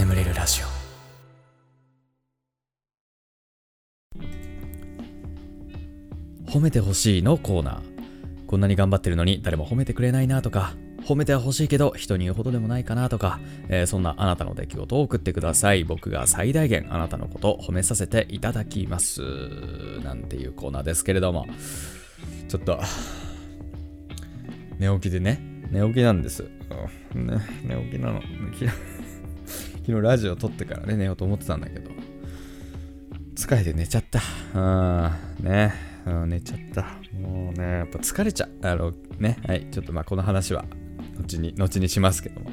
眠れるラジオ。褒めてほしいのコーナー。こんなに頑張ってるのに誰も褒めてくれないなとか。褒めては欲しいけど人に言うほどでもないかなとか、えー、そんなあなたの出来事を送ってください。僕が最大限あなたのことを褒めさせていただきます。なんていうコーナーですけれども。ちょっと寝起きでね。寝起きなんです、うん、ね、寝起きなの。嫌い昨日ラジオ撮ってからね寝ようと思ってたんだけど。疲れて寝ちゃった。うんね、寝ちゃった。もうねやっぱ疲れちゃう。あのね。はいちょっとまあこの話は後に後にしますけども。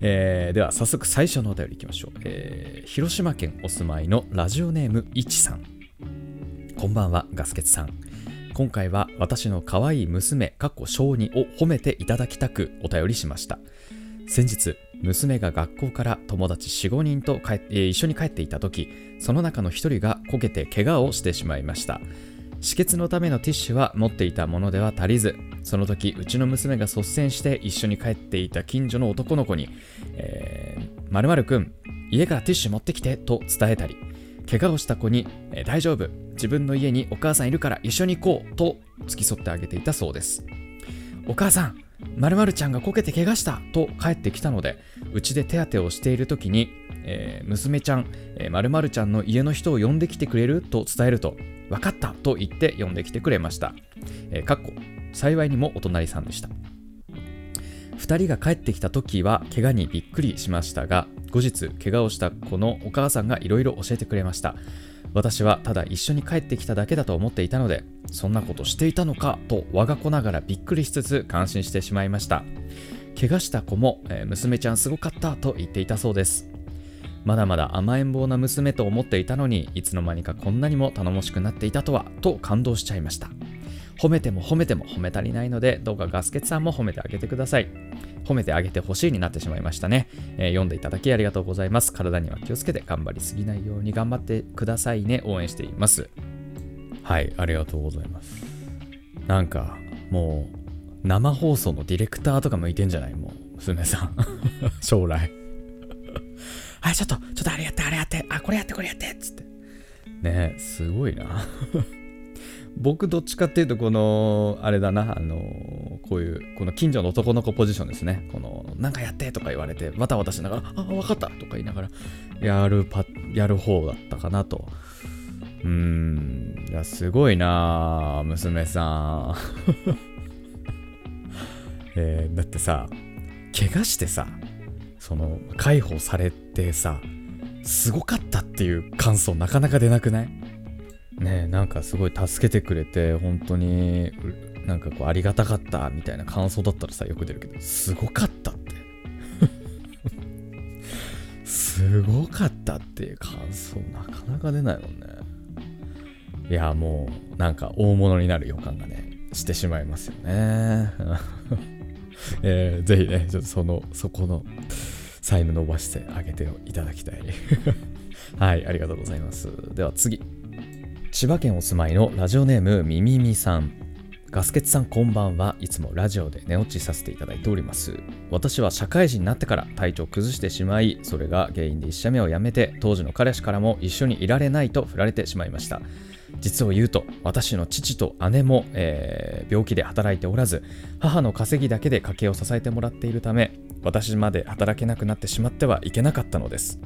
えー、では早速最初のお便りいきましょう、えー、広島県お住まいのラジオネームいちさん。こんばんはガスケツさん。今回は私の可愛い娘かっこ小児を褒めていただきたくお便りしました。先日娘が学校から友達45人と帰、えー、一緒に帰っていた時その中の1人がこけて怪我をしてしまいました。止血のためのティッシュは持っていたものでは足りずその時うちの娘が率先して一緒に帰っていた近所の男の子に「えー、〇〇くん家からティッシュ持ってきて」と伝えたり怪我をした子に、えー、大丈夫自分の家にお母さんいるから一緒に行こうと付き添ってあげていたそうです。お母さん〇〇ちゃんがこけて怪我したと帰ってきたのでうちで手当てをしている時に、えー、娘ちゃん、えー、〇〇ちゃんの家の人を呼んできてくれると伝えると分かったと言って呼んできてくれました。えー、かっこ幸いにもお隣さんでした。2人が帰ってきた時は怪我にびっくりしましたが後日怪我をした子のお母さんがいろいろ教えてくれました私はただ一緒に帰ってきただけだと思っていたのでそんなことしていたのかと我が子ながらびっくりしつつ感心してしまいました。怪我した子も、えー、娘ちゃんすごかったと言っていたそうです。まだまだ甘えん坊な娘と思っていたのにいつの間にかこんなにも頼もしくなっていたとはと感動しちゃいました。褒めても褒めても褒め足りないのでどうかガスケツさんも褒めてあげてください。褒めてあげてほしいになってしまいましたね、えー、読んでいただきありがとうございます。体には気をつけて頑張りすぎないように頑張ってくださいね。応援しています。はいありがとうございます。なんかもう生放送のディレクターとか向いてんじゃない？もう娘さん。将来。はい、ちょっと、ちょっとあれやって、あれやって、あ、これやって、これやって、つって。ねすごいな。僕どっちかっていうと、この、あれだな、あのこういう、この近所の男の子ポジションですね。この、なんかやってとか言われて、また渡しながら、あ、わかったとか言いながら、やるパ、やる方だったかなと。うーん、いや、すごいな娘さん。えー、だってさ、怪我してさ、その解放されてさすごかったっていう感想なかなか出なくない？ねなんかすごい助けてくれて本当になんかこうありがたかったみたいな感想だったらさよく出るけどすごかったってすごかったっていう感想なかなか出ないもんねいやもうなんか大物になる予感がねしてしまいますよね えー、ぜひねちょっとそのそこの才能伸ばしてあげていただきたい はい、ありがとうございます。では次。千葉県お住まいのラジオネームみみみさん。ガスケツさんこんばんは。いつもラジオで寝落ちさせていただいております。私は社会人になってから体調崩してしまいそれが原因で1社目を辞めて当時の彼氏からも一緒にいられないと振られてしまいました。実を言うと私の父と姉も、えー、病気で働いておらず母の稼ぎだけで家計を支えてもらっているため私まで働けなくなってしまってはいけなかったのです。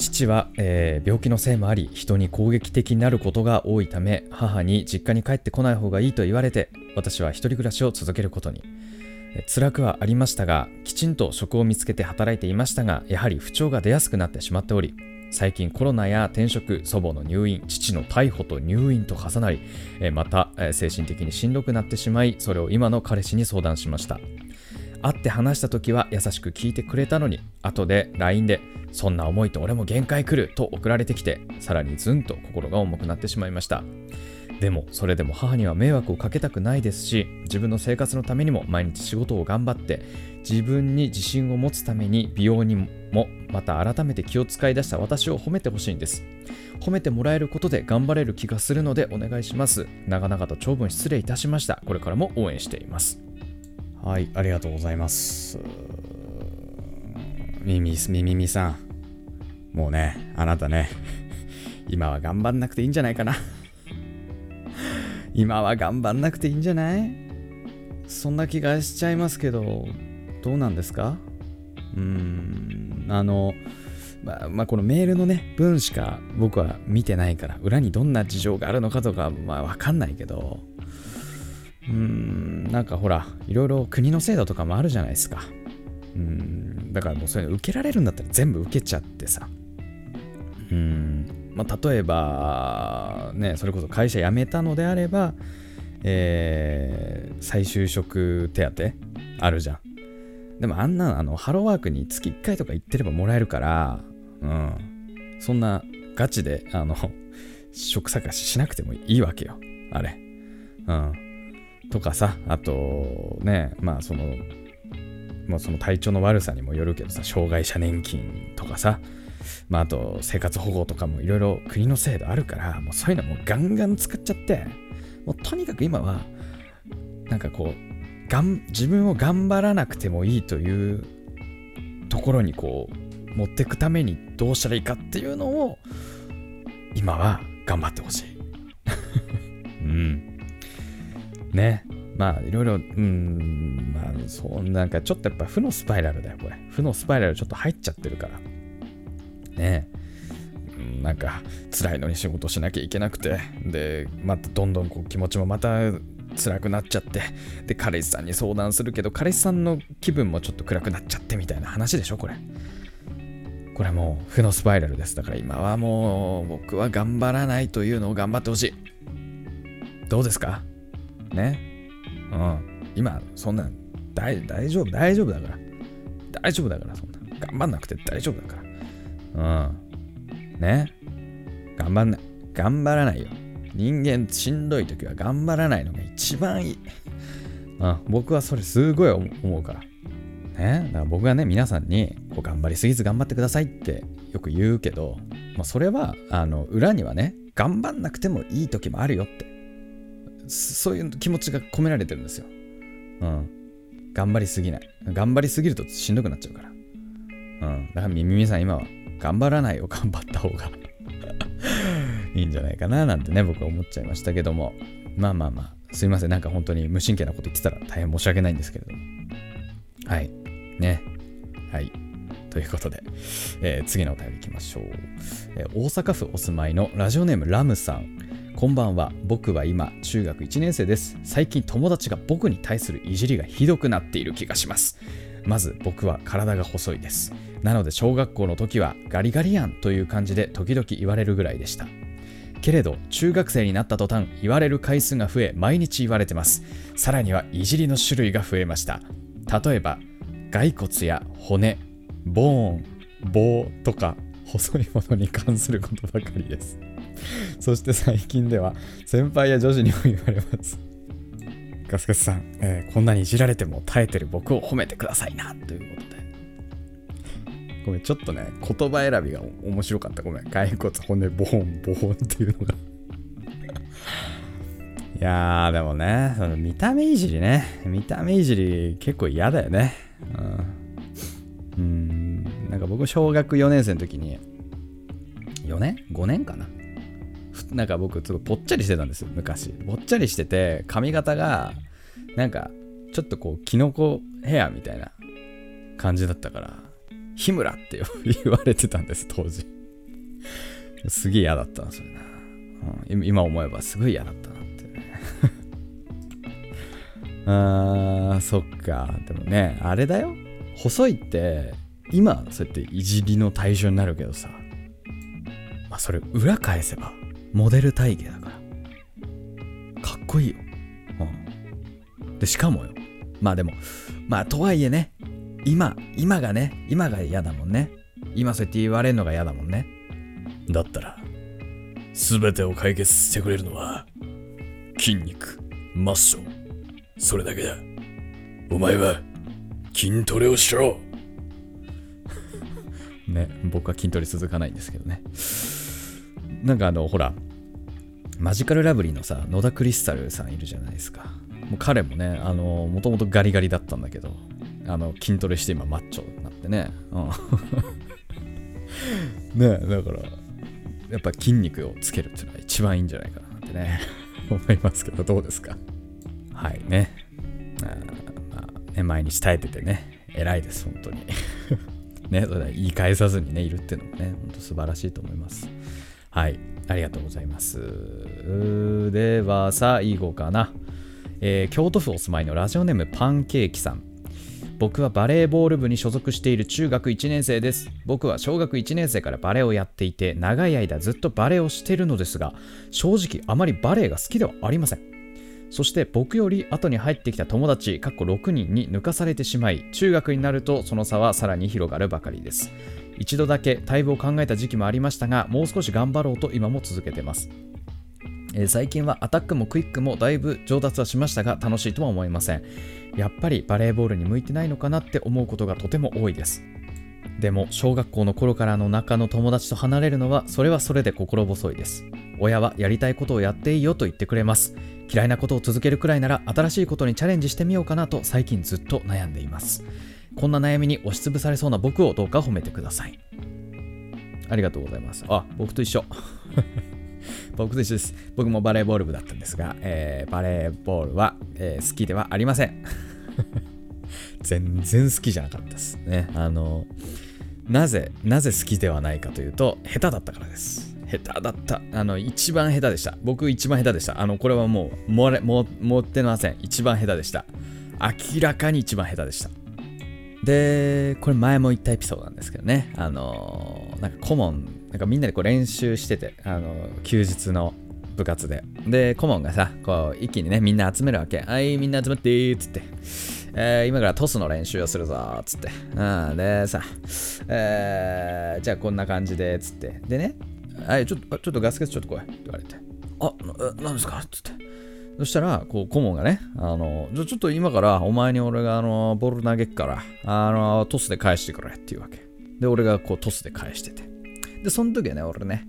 父は、えー、病気のせいもあり人に攻撃的になることが多いため母に実家に帰ってこない方がいいと言われて私は一人暮らしを続けることに。辛くはありましたがきちんと職を見つけて働いていましたがやはり不調が出やすくなってしまっており最近コロナや転職祖母の入院父の逮捕と入院と重なりまた精神的にしんどくなってしまいそれを今の彼氏に相談しました。会って話した時は優しく聞いてくれたのに後で LINE で「そんな思いと俺も限界来る」と送られてきてさらにずんと心が重くなってしまいました。でもそれでも母には迷惑をかけたくないですし自分の生活のためにも毎日仕事を頑張って自分に自信を持つために美容にもまた改めて気を使い出した私を褒めてほしいんです。褒めてもらえることで頑張れる気がするのでお願いします。長々と長文失礼いたしました。これからも応援しています。はい、ありがとうございます。みみみみみさん。もうね、あなたね、今は頑張んなくていいんじゃないかな。今は頑張んなくていいんじゃない？そんな気がしちゃいますけど、どうなんですか？うーん、あの、ま、まあ、このメールのね、文しか僕は見てないから、裏にどんな事情があるのかとか、まあ、わかんないけど、うーん、なんかほら、いろいろ国の制度とかもあるじゃないですか。うん、だからもうそういうの受けられるんだったら全部受けちゃってさ。うん、まあ、例えば、ね、それこそ会社辞めたのであれば、えー、再就職手当あるじゃん。でもあんなあのハローワークに月1回とか行ってればもらえるから、うん。そんなガチで、あの、職探ししなくてもいいわけよ。あれ。うん。とかさ、あと、ね、まあその、もうその体調の悪さにもよるけどさ、障害者年金とかさ、まああと生活保護とかもいろいろ国の制度あるから、もうそういうのもうガンガン使っちゃって、もうとにかく今は、なんかこう、がん自分を頑張らなくてもいいというところにこう持っていくためにどうしたらいいかっていうのを今は頑張ってほしい。ね。まあいろいろ、うん、まあそうなんかちょっとやっぱ負のスパイラルだよ、これ。負のスパイラルちょっと入っちゃってるから。ねなんか辛いのに仕事しなきゃいけなくて、で、またどんどんこう気持ちもまた辛くなっちゃって、で、彼氏さんに相談するけど、彼氏さんの気分もちょっと暗くなっちゃってみたいな話でしょ、これ。これもう負のスパイラルです。だから今はもう僕は頑張らないというのを頑張ってほしい。どうですか？ねうん。今、そんな大大丈夫、大丈夫だから。大丈夫だから、そんな。頑張んなくて大丈夫だから。うん。ね頑張んない。頑張らないよ。人間しんどい時は頑張らないのが一番いい。うん。僕はそれすごい思うから。ね、だから僕がね、皆さんにこう頑張りすぎず頑張ってくださいってよく言うけど、まあ、それはあの裏にはね、頑張んなくてもいい時もあるよって、そういう気持ちが込められてるんですよ。うん。頑張りすぎない。頑張りすぎるとしんどくなっちゃうから。うん。だから皆さん今は頑張らないを頑張った方が いいんじゃないかななんてね、僕は思っちゃいましたけども。まあまあまあ、すいません。なんか本当に無神経なこと言ってたら大変申し訳ないんですけれども。はい。ね。はい。ということで、えー、次のお便りいきましょう、えー、大阪府お住まいのラジオネームラムさん。こんばんは。僕は今、中学1年生です。最近友達が僕に対するいじりがひどくなっている気がします。まず僕は体が細いです。なので小学校の時はガリガリやんという感じで時々言われるぐらいでした。けれど中学生になった途端言われる回数が増え毎日言われてます。さらにはいじりの種類が増えました。例えば骸骨や骨、ボーン、棒とか細いものに関することばかりです。そして最近では先輩や女子にも言われます。ガスガスさん、えー、こんなにいじられても耐えてる僕を褒めてくださいなということで。ごめん、ちょっとね、言葉選びが面白かった。ごめん。骸骨、骨、ボーン、ボーンっていうのが いやー、でもね、その見た目いじりね。見た目いじり結構嫌だよね。うん。うんなんか僕、小学4年生の時に、4年 ?5 年かな？なんか僕、すごいぽっちゃりしてたんですよ、昔。ぽっちゃりしてて、髪型が、なんか、ちょっとこう、キノコヘアみたいな感じだったから、日村って言われてたんです、当時。すげえ嫌だったな、それな。うん、今思えばすごい嫌だったなって。あー、そっか。でもね、あれだよ。細いって、今、そうやっていじりの対象になるけどさ、まあ、それ裏返せば、モデル体型だから。かっこいいよ。うん。で、しかもよ。まあでも、まあとはいえね、今、今がね、今が嫌だもんね。今そうやって言われるのが嫌だもんね。だったら、すべてを解決してくれるのは、筋肉、マッション、それだけだ。お前は筋トレをしろ ね、僕は筋トレ続かないんですけどね。なんかあの、ほら、マジカルラブリーのさ、野田クリスタルさんいるじゃないですか。もう彼もね、あの、もともとガリガリだったんだけど、あの、筋トレして今マッチョになってね。うん ねだから、やっぱ筋肉をつけるっていうのは一番いいんじゃないかなってね、思いますけど、どうですか？はいね。あまあ、ね、毎日耐えててね、偉いです、本当に。ね、それ言い返さずにね、いるっていうのもね、本当素晴らしいと思います。はい、ありがとうございます。では、最後かな。えー、京都府お住まいのラジオネームパンケーキさん。僕はバレーボール部に所属している中学1年生です。僕は小学1年生からバレーをやっていて、長い間ずっとバレーをしているのですが、正直あまりバレーが好きではありません。そして僕より後に入ってきた友達、かっこ6人に抜かされてしまい、中学になるとその差はさらに広がるばかりです。一度だけ退部を考えた時期もありましたが、もう少し頑張ろうと今も続けてます。えー、最近はアタックもクイックもだいぶ上達はしましたが楽しいとは思いません。やっぱりバレーボールに向いてないのかなって思うことがとても多いです。でも小学校の頃からの仲の友達と離れるのはそれはそれで心細いです。親はやりたいことをやっていいよと言ってくれます。嫌いなことを続けるくらいなら新しいことにチャレンジしてみようかなと最近ずっと悩んでいます。こんな悩みに押しつぶされそうな僕をどうか褒めてくださいありがとうございますあ僕と一緒 僕と一緒です。僕もバレーボール部だったんですが、えー、バレーボールは、えー、好きではありません。全然好きじゃなかったですね。あの、なぜ、なぜ好きではないかというと、下手だったからです。下手だった。あの、一番下手でした。僕一番下手でした。あの、これはもう、もれ、も、持ってません。一番下手でした。明らかに一番下手でした。で、これ前も言ったエピソードなんですけどね。あの、なんか顧問なんかみんなでこう練習してて、あの、休日の部活で。で、顧問がさ、こう、一気にね、みんな集めるわけ。はい、みんな集まってーっつって。えー、今からトスの練習をするぞつって。うん、でさ、えー、じゃあこんな感じで、つって。でね、はい、ちょっと、ちょっとガスケツちょっと来いって言われて。あ、な、なんですか？つって。そしたら、こう、顧問がね、あの、じゃちょっと今からお前に俺があの、ボール投げっから、あの、トスで返してくれっていうわけ。で、俺がこうトスで返してて。で、その時はね、俺ね、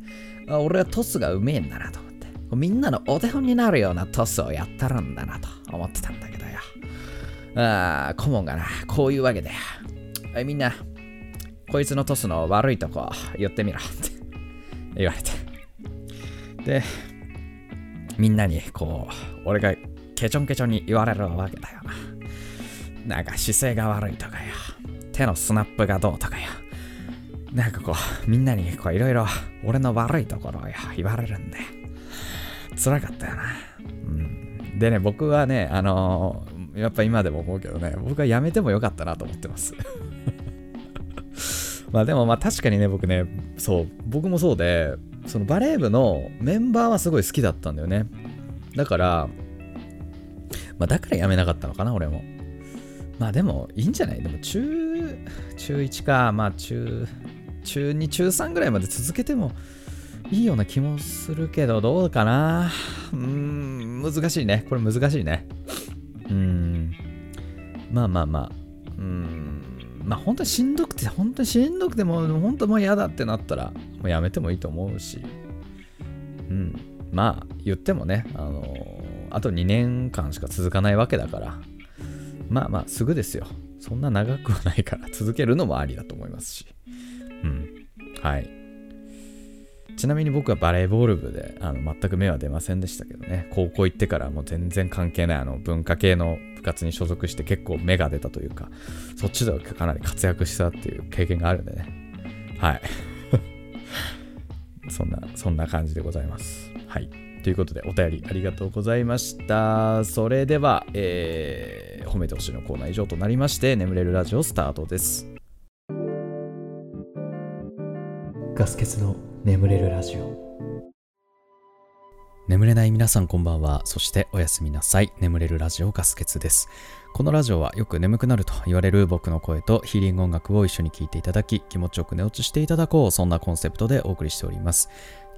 あ俺はトスがうめえんだなと思って、みんなのお手本になるようなトスをやったるんだなと思ってたんだけどよ。ああ、顧問がな、こういうわけだよ。はい、みんな、こいつのトスの悪いとこ言ってみろって言われて。で、みんなにこう、俺がケチョンケチョンに言われるわけだよな。なんか姿勢が悪いとかよ。手のスナップがどうとかよ。なんかこう、みんなにこういろいろ俺の悪いところを言われるんで、辛かったよな。うん。でね、僕はね、あのー、やっぱ今でも思うけどね、僕はやめてもよかったなと思ってます。まあでもまあ確かにね、僕ね、そう、僕もそうで、そのバレー部のメンバーはすごい好きだったんだよね。だから、まあだからやめなかったのかな、俺も。まあでもいいんじゃない？でも中、中1か、まあ中、中2、中3ぐらいまで続けてもいいような気もするけど、どうかな？うーん、難しいね。これ難しいね。うん。まあまあまあ。うん。まあ本当にしんどくて、本当にしんどくても、本当もう嫌だってなったら、もうやめてもいいと思うし。うん。まあ言ってもね、あのー、あと2年間しか続かないわけだから、まあまあすぐですよ。そんな長くはないから続けるのもありだと思いますし。うん。はい。ちなみに僕はバレーボール部であの全く芽は出ませんでしたけどね、高校行ってからもう全然関係ないあの文化系の部活に所属して結構芽が出たというか、そっちではかなり活躍したっていう経験があるんでね。はい。そんな、そんな感じでございます。はい。ということで、お便りありがとうございました。それでは、えー、褒めてほしいのコーナー以上となりまして、眠れるラジオスタートです。ガス欠の眠れるラジオ眠れない皆さんこんばんはそしておやすみなさい眠れるラジオガス欠ですこのラジオはよく眠くなると言われる僕の声とヒーリング音楽を一緒に聴いていただき気持ちよく寝落ちしていただこうそんなコンセプトでお送りしております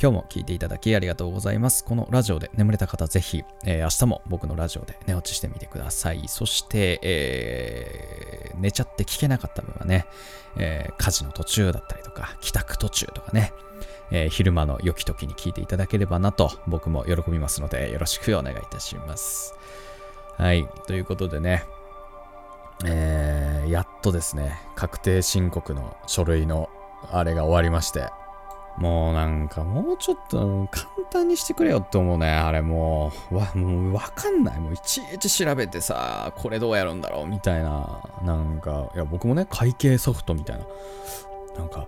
今日も聞いていただきありがとうございます。このラジオで眠れた方、ぜひ、えー、明日も僕のラジオで寝落ちしてみてください。そして、えー、寝ちゃって聞けなかった分はね、えー、家事の途中だったりとか、帰宅途中とかね、えー、昼間の良き時に聞いていただければなと僕も喜びますのでよろしくお願いいたします。はい。ということでね、えー、やっとですね、確定申告の書類のあれが終わりまして、もうなんかもうちょっと簡単にしてくれよって思うね。あれもう、わ、もうわかんない。もういちいち調べてさ、これどうやるんだろうみたいな。なんか、いや僕もね、会計ソフトみたいな。なんか、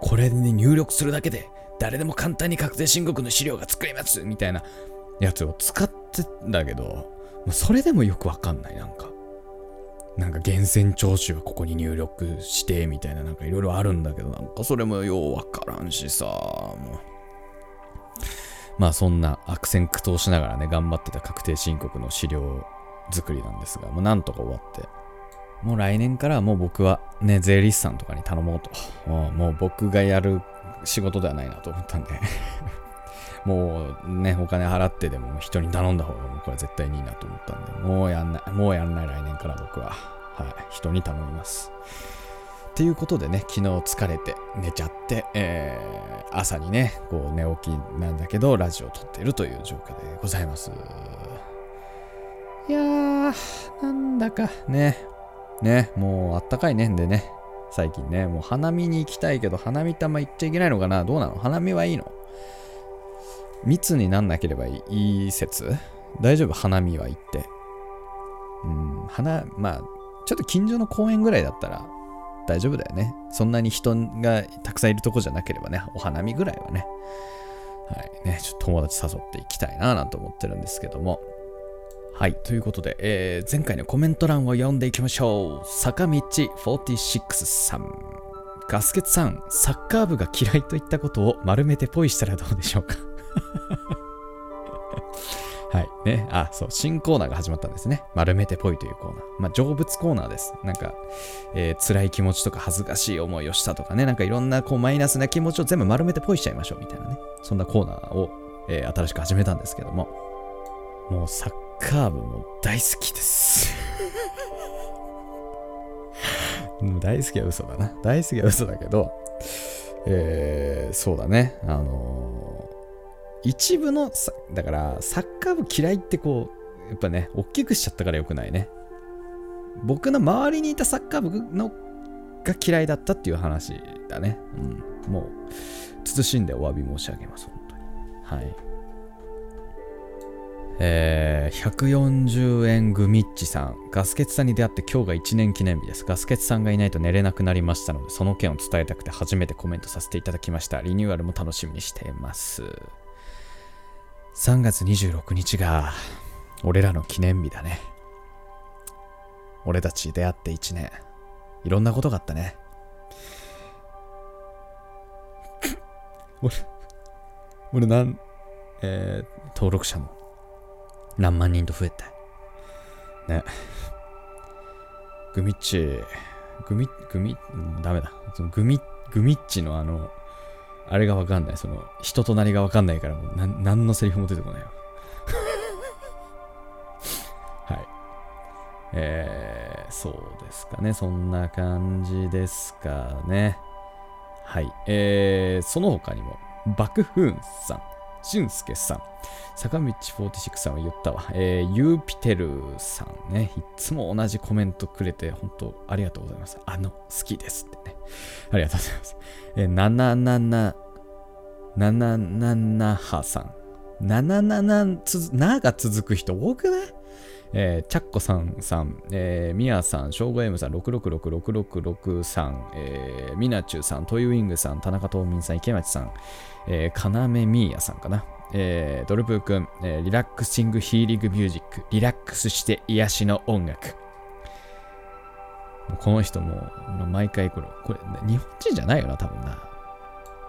これに入力するだけで、誰でも簡単に確定申告の資料が作れますみたいなやつを使ってんだけど、それでもよくわかんない。なんか。なんか源泉徴収はここに入力してみたいななんかいろいろあるんだけどなんかそれもようわからんしさもうまあそんな悪戦苦闘しながらね頑張ってた確定申告の資料作りなんですがもうなんとか終わってもう来年からはもう僕はね税理士さんとかに頼もうと。もう僕がやる仕事ではないなと思ったんで。もうね、お金払ってでも人に頼んだ方が僕は絶対にいいなと思ったんで、もうやんない、もうやんない来年から僕は、はい、人に頼みます。っていうことでね、昨日疲れて寝ちゃって、えー、朝にね、こう寝起きなんだけど、ラジオを撮ってるという状況でございます。いやー、なんだかね、ね、もうあったかいねんでね、最近ね、もう花見に行きたいけど、花見ってあんま行っちゃいけないのかなどうなの？花見はいいの？密になんなければいい？説？大丈夫？花見は行って。うん、花、まあ、ちょっと近所の公園ぐらいだったら大丈夫だよね。そんなに人がたくさんいるとこじゃなければね、お花見ぐらいはね。はいね、ちょっと友達誘っていきたいななんて思ってるんですけども。はい、ということで、えー、前回のコメント欄を読んでいきましょう。坂道46さん。ガスケツさん、サッカー部が嫌いといったことを丸めてポイしたらどうでしょうか？はい。ね。あ、そう。新コーナーが始まったんですね。丸めてぽいというコーナー。まあ、成仏コーナーです。なんか、えー、辛い気持ちとか恥ずかしい思いをしたとかね。なんかいろんなこうマイナスな気持ちを全部丸めてぽいしちゃいましょうみたいなね。そんなコーナーを、えー、新しく始めたんですけども。もうサッカー部も大好きです。大好きは嘘だな。大好きは嘘だけど、えー、そうだね。あのー、一部のだからサッカー部嫌いってこう、やっぱね、大きくしちゃったからよくないね。僕の周りにいたサッカー部のが嫌いだったっていう話だね。うん。もう、慎んでお詫び申し上げます、本当に。はい。えー、140円グミッチさん。ガスケツさんに出会って今日が1年記念日です。ガスケツさんがいないと寝れなくなりましたので、その件を伝えたくて初めてコメントさせていただきました。リニューアルも楽しみにしています。3月26日が、俺らの記念日だね。俺たち出会って1年。いろんなことがあったね。俺、俺なん、えー、登録者も何万人と増えて。ね。グミッチ、グミ、グミ、ダメだ。そのグミ、グミッチのあの、あれがわかんない。その、人となりがわかんないから、もう、な、何のセリフも出てこないよ。はい。えー、そうですかね。そんな感じですかね。はい。えー、その他にも、バクフーンさん、俊介さん、坂道46さんは言ったわ。えー、ユーピテルさんね。いつも同じコメントくれて、本当ありがとうございます。あの、好きですってね。ありがとうございます。えー、なななな、ななななはさん。なななな、つ、なが続く人多くない？えー、チャッコさんさん、えー、ミヤさん、ショーゴエムさん、666663、えー、ミナチュウさん、トイウィングさん、田中東民さん、池町さん、えー、かなめみーやさんかな。えー、ドルプー君、えー、リラックシングヒーリングミュージック、リラックスして癒しの音楽。この人も、毎回これ、これ、日本人じゃないよな、多分な。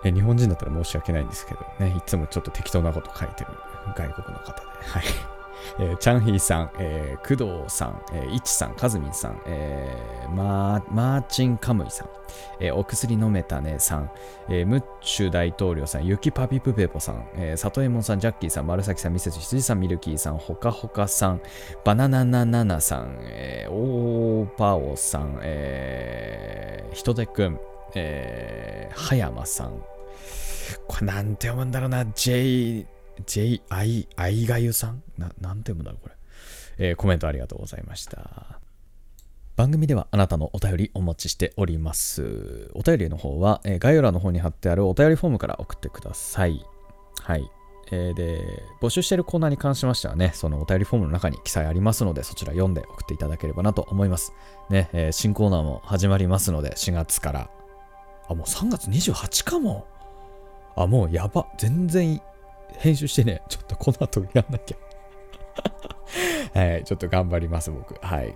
え日本人だったら申し訳ないんですけどね、いつもちょっと適当なこと書いてる外国の方で。はい。えー、チャンヒーさん、えー、工藤さん、えー、イチさん、カズミンさん、えー、マーマーチン・カムイさん、えー、お薬飲めたねさん、えー、ムッチュ大統領さん、ユキパピプペポさん、えー、サトエモンさん、ジャッキーさん、丸崎さん、ミセス羊さん、ミルキーさん、ほかほかさん、バナナナナナさん、えー、オーパオさん、えー、ひとてくん、えー、はやまさん、これなんて読むんだろうな、J、J、I、I がゆさんな、なんて読むんだろう、これ。えー、コメントありがとうございました。番組ではあなたのお便りお待ちしております。お便りの方は、えー概要欄の方に貼ってあるお便りフォームから送ってください。はい。えーで、募集しているコーナーに関しましてはね、そのお便りフォームの中に記載ありますので、そちら読んで送っていただければなと思います。ね、えー新コーナーも始まりますので、4月から。あ、もう3月28かも。あ、もうやば。全然編集してね。ちょっとこの後やんなきゃ。はい、ちょっと頑張ります、僕。はい。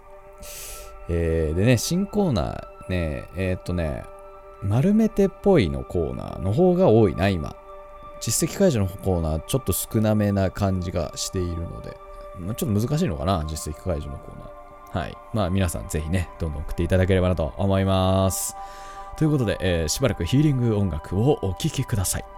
えーでね、新コーナーね、えーっとね、丸めてっぽいのコーナーの方が多いな、今。実績解除のコーナー、ちょっと少なめな感じがしているので、まちょっと難しいのかな、実績解除のコーナー。はい。まあ皆さんぜひね、どんどん送っていただければなと思います。ということで、えーしばらくヒーリング音楽をお聴きください。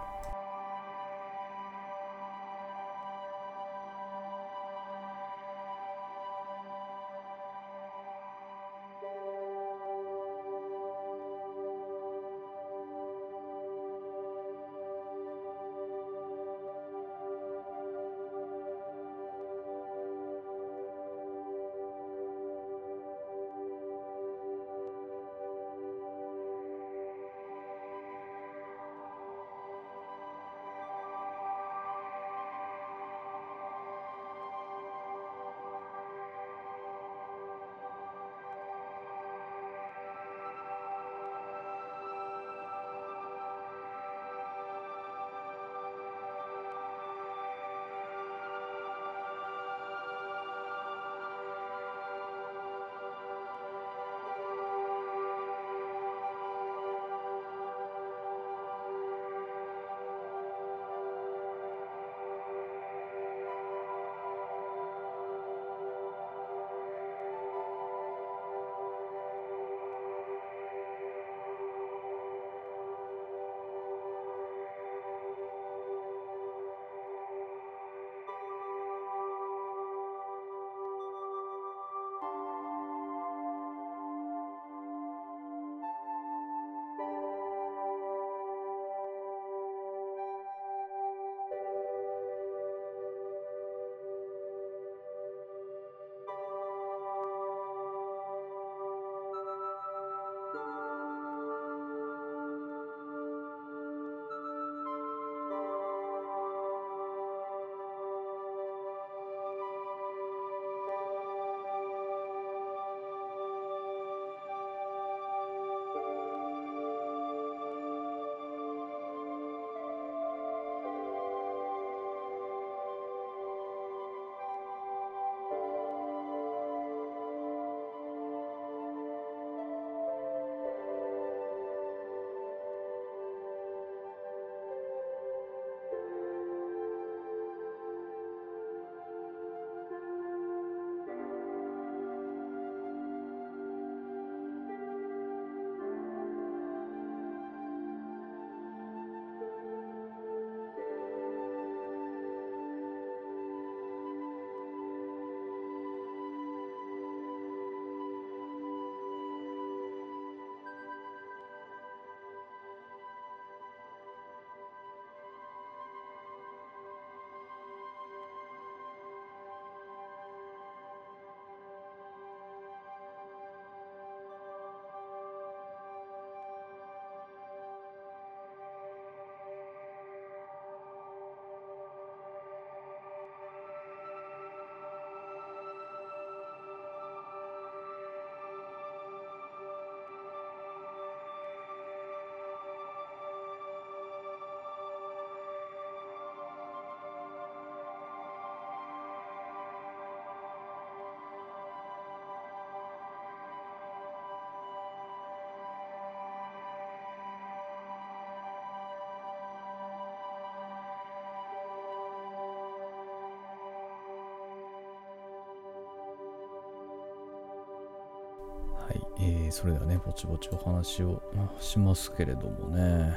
えーそれではね、ぼちぼちお話をしますけれどもね。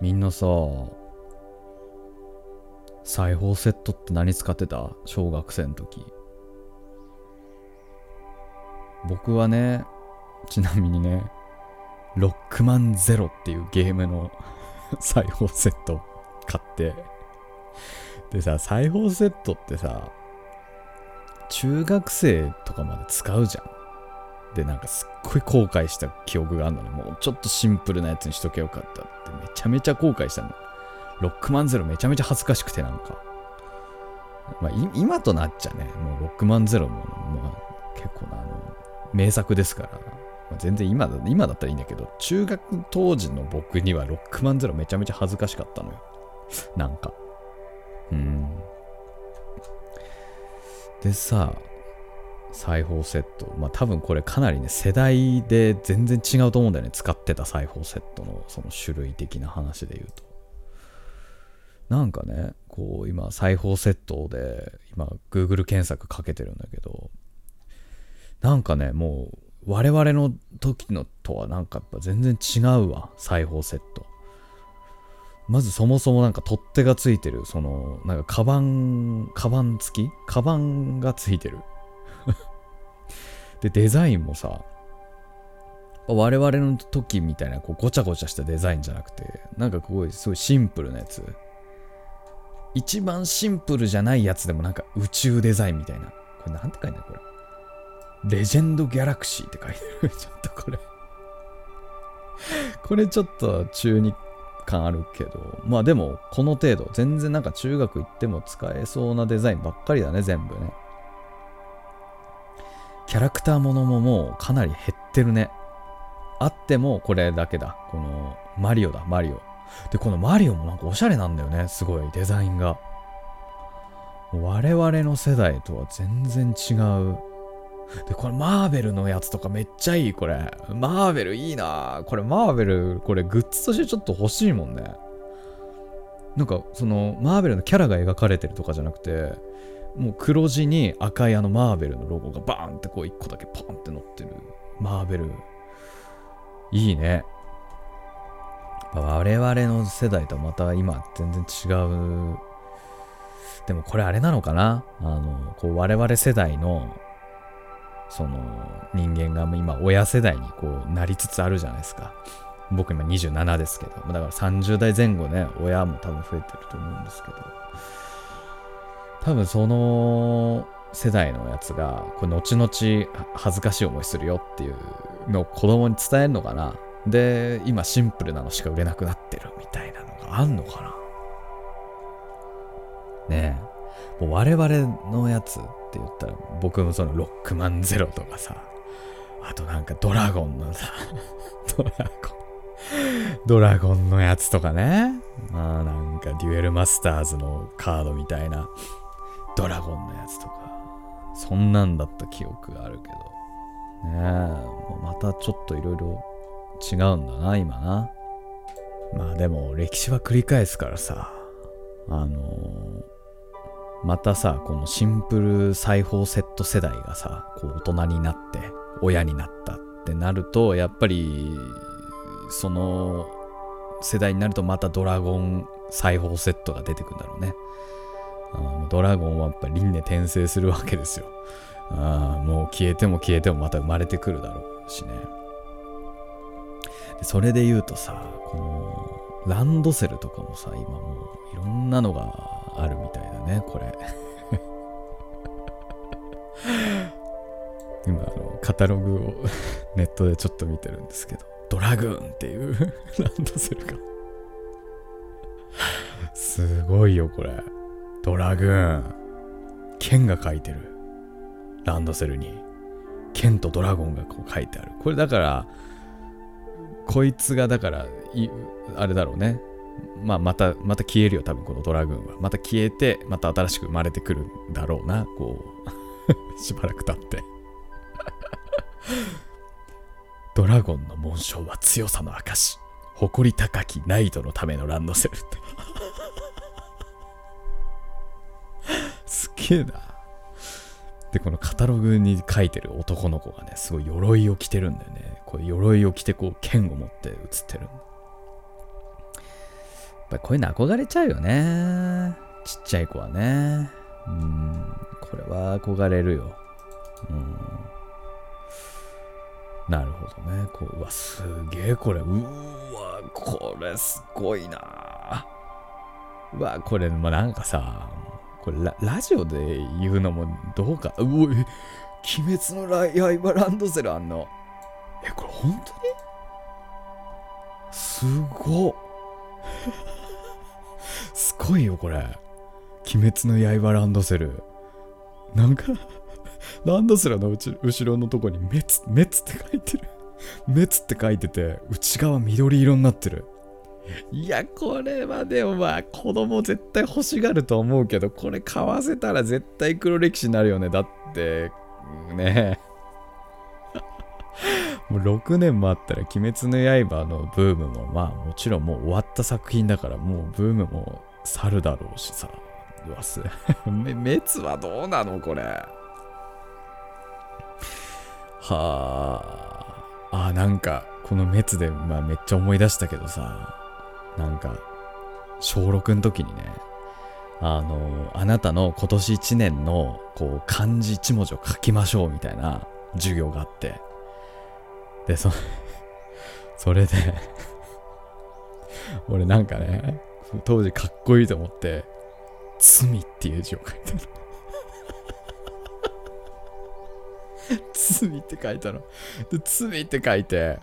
みんなさ、裁縫セットって何使ってた？小学生の時。僕はね、ちなみにね、ロックマンゼロっていうゲームの 裁縫セット買って、でさ、裁縫セットってさ、中学生とかまで使うじゃん。でなんかすっごい後悔した記憶があるのね。もうちょっとシンプルなやつにしとけよかったって。めちゃめちゃ後悔したの。ロックマンゼロめちゃめちゃ恥ずかしくてなんか。まあ今となっちゃね。もうロックマンゼロも、まあ、結構なあの名作ですから、まあ、全然今だ今だったらいいんだけど中学当時の僕にはロックマンゼロめちゃめちゃ恥ずかしかったのよ。なんか。うん。でさ裁縫セット。まあ多分これかなりね世代で全然違うと思うんだよね。使ってた裁縫セットのその種類的な話で言うと。なんかねこう今裁縫セットで今 Google 検索かけてるんだけどなんかねもう我々の時のとはなんかやっぱ全然違うわ裁縫セット。まずそもそもなんか取っ手がついてる、その、なんかカバン、カバン付き？カバンがついてる。で、デザインもさ、我々の時みたいなこうごちゃごちゃしたデザインじゃなくて、なんかすごい、すごいシンプルなやつ。一番シンプルじゃないやつでもなんか宇宙デザインみたいな。これなんて書いてあるこれ。レジェンドギャラクシーって書いてある。ちょっとこれ これちょっと中に感あるけど、まあでも、この程度、全然なんか中学行っても使えそうなデザインばっかりだね、全部ね。キャラクターものももうかなり減ってるね。あってもこれだけだ。このマリオだ、マリオ。で、このマリオもなんかおしゃれなんだよね、すごい、デザインが。我々の世代とは全然違うで、これマーベルのやつとかめっちゃいい、これ。マーベルいいなこれマーベル、これグッズとしてちょっと欲しいもんね。なんか、その、マーベルのキャラが描かれてるとかじゃなくて、もう黒地に赤いあのマーベルのロゴがバーンってこう一個だけポンって乗ってる。マーベル。いいね。我々の世代とまた今全然違う。でもこれあれなのかな？あの、こう我々世代のその人間が今親世代にこうなりつつあるじゃないですか僕今27ですけどだから30代前後ね親も多分増えてると思うんですけど多分その世代のやつがこれ後々恥ずかしい思いするよっていうのを子供に伝えるのかな。で今シンプルなのしか売れなくなってるみたいなのがあんのかな。ねえ。もう我々のやつって言ったら僕もそのロックマンゼロとかさ。あとなんかドラゴンのさ ドラゴン。ドラゴンのやつとかね。まあなんかデュエルマスターズのカードみたいな。ドラゴンのやつとか。そんなんだった記憶があるけど。ねえまたちょっといろいろ違うんだな今な。まあでも歴史は繰り返すからさ。あのーまたさこのシンプル裁縫セット世代がさこう大人になって親になったってなるとやっぱりその世代になるとまたドラゴン裁縫セットが出てくるんだろうね。あドラゴンはやっぱ輪廻転生するわけですよ。あもう消えても消えてもまた生まれてくるだろうしね。でそれで言うとさこのランドセルとかもさ今もういろんなのがあるみたいだねこれ。今あのカタログを ネットでちょっと見てるんですけどドラグーンっていうランドセルが。すごいよこれ。ドラグーン。剣が書いてる。ランドセルに。剣とドラゴンがこう書いてある。これだからこいつがだからあれだろうね。まあ、また、また消えるよ、多分このドラグーンは。また消えて、また新しく生まれてくるんだろうな、こう、しばらく経って。ドラゴンの紋章は強さの証。誇り高きナイトのためのランドセルって。げえな。で、このカタログに書いてる男の子がね、すごい鎧を着てるんだよね。こう鎧を着て、こう、剣を持って写ってる。やっぱりこういうの憧れちゃうよね。ちっちゃい子はね。うん、これは憧れるよ。うん。なるほどね。こううわ、すげえこれ。うわ、これすごいな。うわ、これ、まあ、なんかさ、これラジオで言うのもどうか？うわ、鬼滅の刃ランドセルあんの？えこれ本当に？すごっ。すごいよこれ。鬼滅の刃ランドセル。なんかランドセルの後ろのとこに滅滅って書いてる。滅って書いてて内側緑色になってる。いやこれはでもまあ子供絶対欲しがると思うけどこれ買わせたら絶対黒歴史になるよね。だってね。もう6年もあったら「鬼滅の刃」のブームもまあもちろんもう終わった作品だからもうブームも去るだろうしさ。うわす 滅はどうなのこれ。はあ。あなんかこの滅で、まあ、めっちゃ思い出したけどさ。なんか小6の時にねあのあなたの今年1年のこう漢字1文字を書きましょうみたいな授業があって。でそ それで 俺なんかね当時かっこいいと思って罪っていう字を書いたの。罪って書いたの。で罪って書いて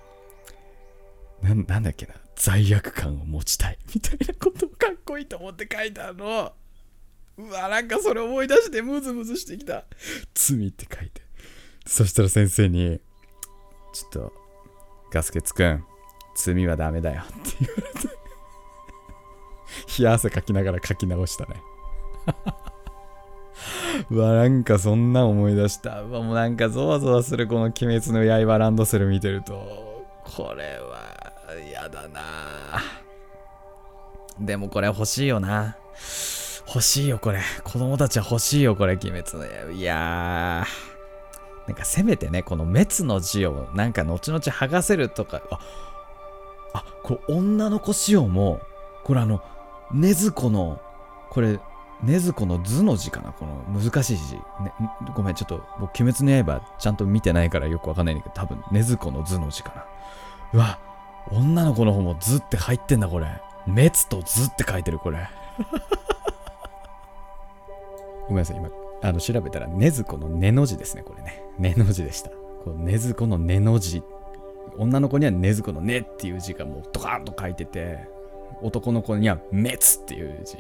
ななんだっけな。罪悪感を持ちたい。みたいなことをかっこいいと思って書いたの。うわなんかそれ思い出してムズムズしてきた。罪って書いて。そしたら先生にちょっとガスケツくん罪はダメだよ。って言われて。冷や汗かきながら書き直したね。うわなんかそんな思い出した。うわもうなんかゾワゾワするこの「鬼滅の刃ランドセル」見てると。これはだな。でもこれ欲しいよな。欲しいよこれ。子供たちは欲しいよこれ鬼滅の刃。いやー。なんかせめてねこの滅の字をなんか後々剥がせるとか。ああこれ女の子仕様もこれあの禰豆子のこれ禰豆子の図の字かな。この難しい字、ね、ごめんちょっと僕鬼滅の刃ちゃんと見てないからよくわかんないんだけど多分禰豆子の図の字かな。うわ女の子の方も図って入ってんだこれ。滅と図って書いてるこれ。ごめんなさい。今あの調べたら禰豆子の根の字ですねこれね。根の字でした。この禰豆子の根の字。女の子には禰豆子の根っていう字がもうドカーンと書いてて男の子には滅っていう字。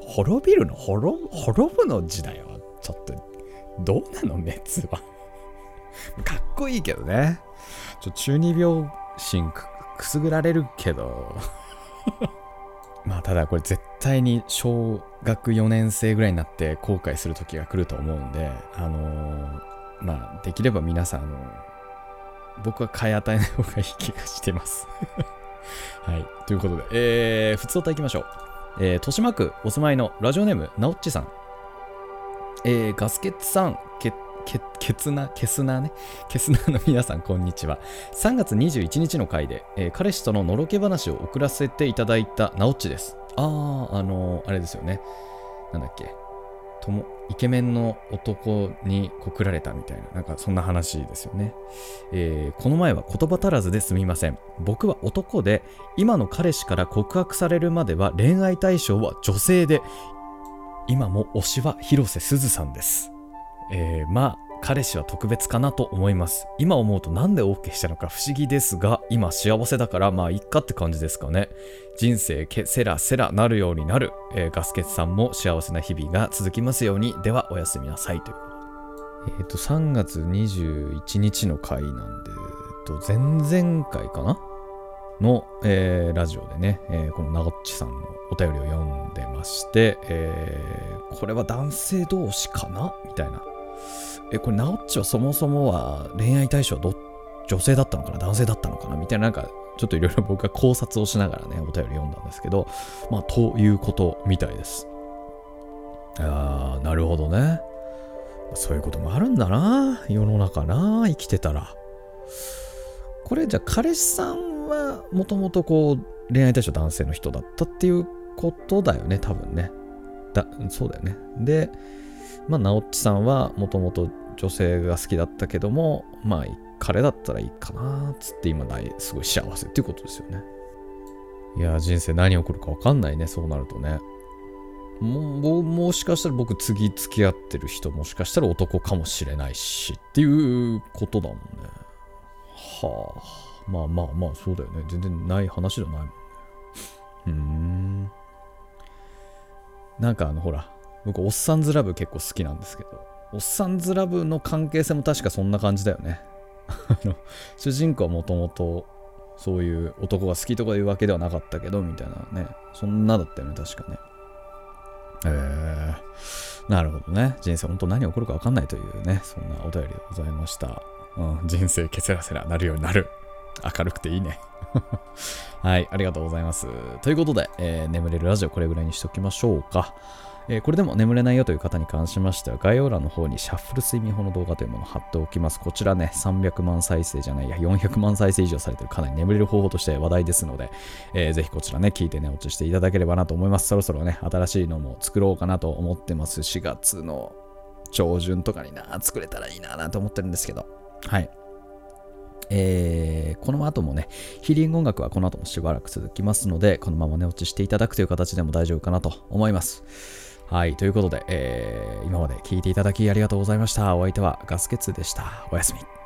滅びるの？滅滅ぶの字だよちょっとどうなの？滅は。かっこいいけどね。ちょ中二病心くすぐられるけど まあただこれ絶対に小学4年生ぐらいになって後悔する時が来ると思うんであのー、まあできれば皆さんあの僕は買い与えない方がいい気がしてます はい。ということで、えー、普通歌いきましょう。えー、豊島区お住まいのラジオネーム、なおっちさん。えー、ガスケッツさん、け、け、ケツナ、ケスナね。ケスナの皆さん、こんにちは。3月21日の回で、えー、彼氏とののろけ話を送らせていただいたなおっちです。あー、あのー、あれですよね。なんだっけ。ともイケメンの男に告られたみたいな、なんかそんな話ですよね。えー、この前は言葉足らずですみません。僕は男で、今の彼氏から告白されるまでは恋愛対象は女性で、今も推しは広瀬すずさんです。えー、まあ、彼氏は特別かなと思います。今思うとなんで OK したのか不思議ですが、今幸せだからまあいっかって感じですかね。人生けセラセラなるようになる、えー、ガスケツさんも幸せな日々が続きますように。ではおやすみなさいという。え、ー、と、3月21日の回なんで、えっと、前々回かな？の、えー、ラジオでね、えー、このなごっちさんのお便りを読んでまして、えー、これは男性同士かな？みたいなえ、これ、ナオッチはそもそもは恋愛対象はど女性だったのかな？男性だったのかな？みたいな、なんか、ちょっといろいろ僕は考察をしながらね、お便り読んだんですけど、まあ、ということみたいです。あー、なるほどね。そういうこともあるんだな。世の中な。生きてたら。これ、じゃあ、彼氏さんは、もともとこう、恋愛対象男性の人だったっていうことだよね、多分ね。だ、そうだよね。で、まあ、直っちさんはもともと女性が好きだったけども、まあ、彼だったらいいかな、つって今ない、すごい幸せっていうことですよね。いや、人生何起こるか分かんないね、そうなるとね。ももしかしたら僕次付き合ってる人もしかしたら男かもしれないしっていうことだもんね。はあ。まあまあまあそうだよね。全然ない話じゃないもんね。うーん。なんかあのほら、僕、おっさんずラブ結構好きなんですけど、おっさんずラブの関係性も確かそんな感じだよね。主人公はもともとそういう男が好きとかいうわけではなかったけど、みたいなね。そんなだったよね、確かね。えー、なるほどね。人生本当何起こるか分かんないというね、そんなお便りでございました。うん、人生ケセラセラなるようになる。明るくていいね。はい、ありがとうございます。ということで、えー、眠れるラジオこれぐらいにしときましょうか。えー、これでも眠れないよという方に関しましては、概要欄の方にシャッフル睡眠法の動画というものを貼っておきます。こちらね、300万再生じゃないや、400万再生以上されてるかなり眠れる方法として話題ですので、えー、ぜひこちらね、聞いてね、落ちしていただければなと思います。そろそろね、新しいのも作ろうかなと思ってます。4月の上旬とかにな、作れたらいいなと思ってるんですけど、はい。えー、この後もね、ヒーリング音楽はこの後もしばらく続きますので、このまま寝落ちしていただくという形でも大丈夫かなと思います。はい、ということで、えー、今まで聞いていただきありがとうございました。お相手はガスケツでした。おやすみ。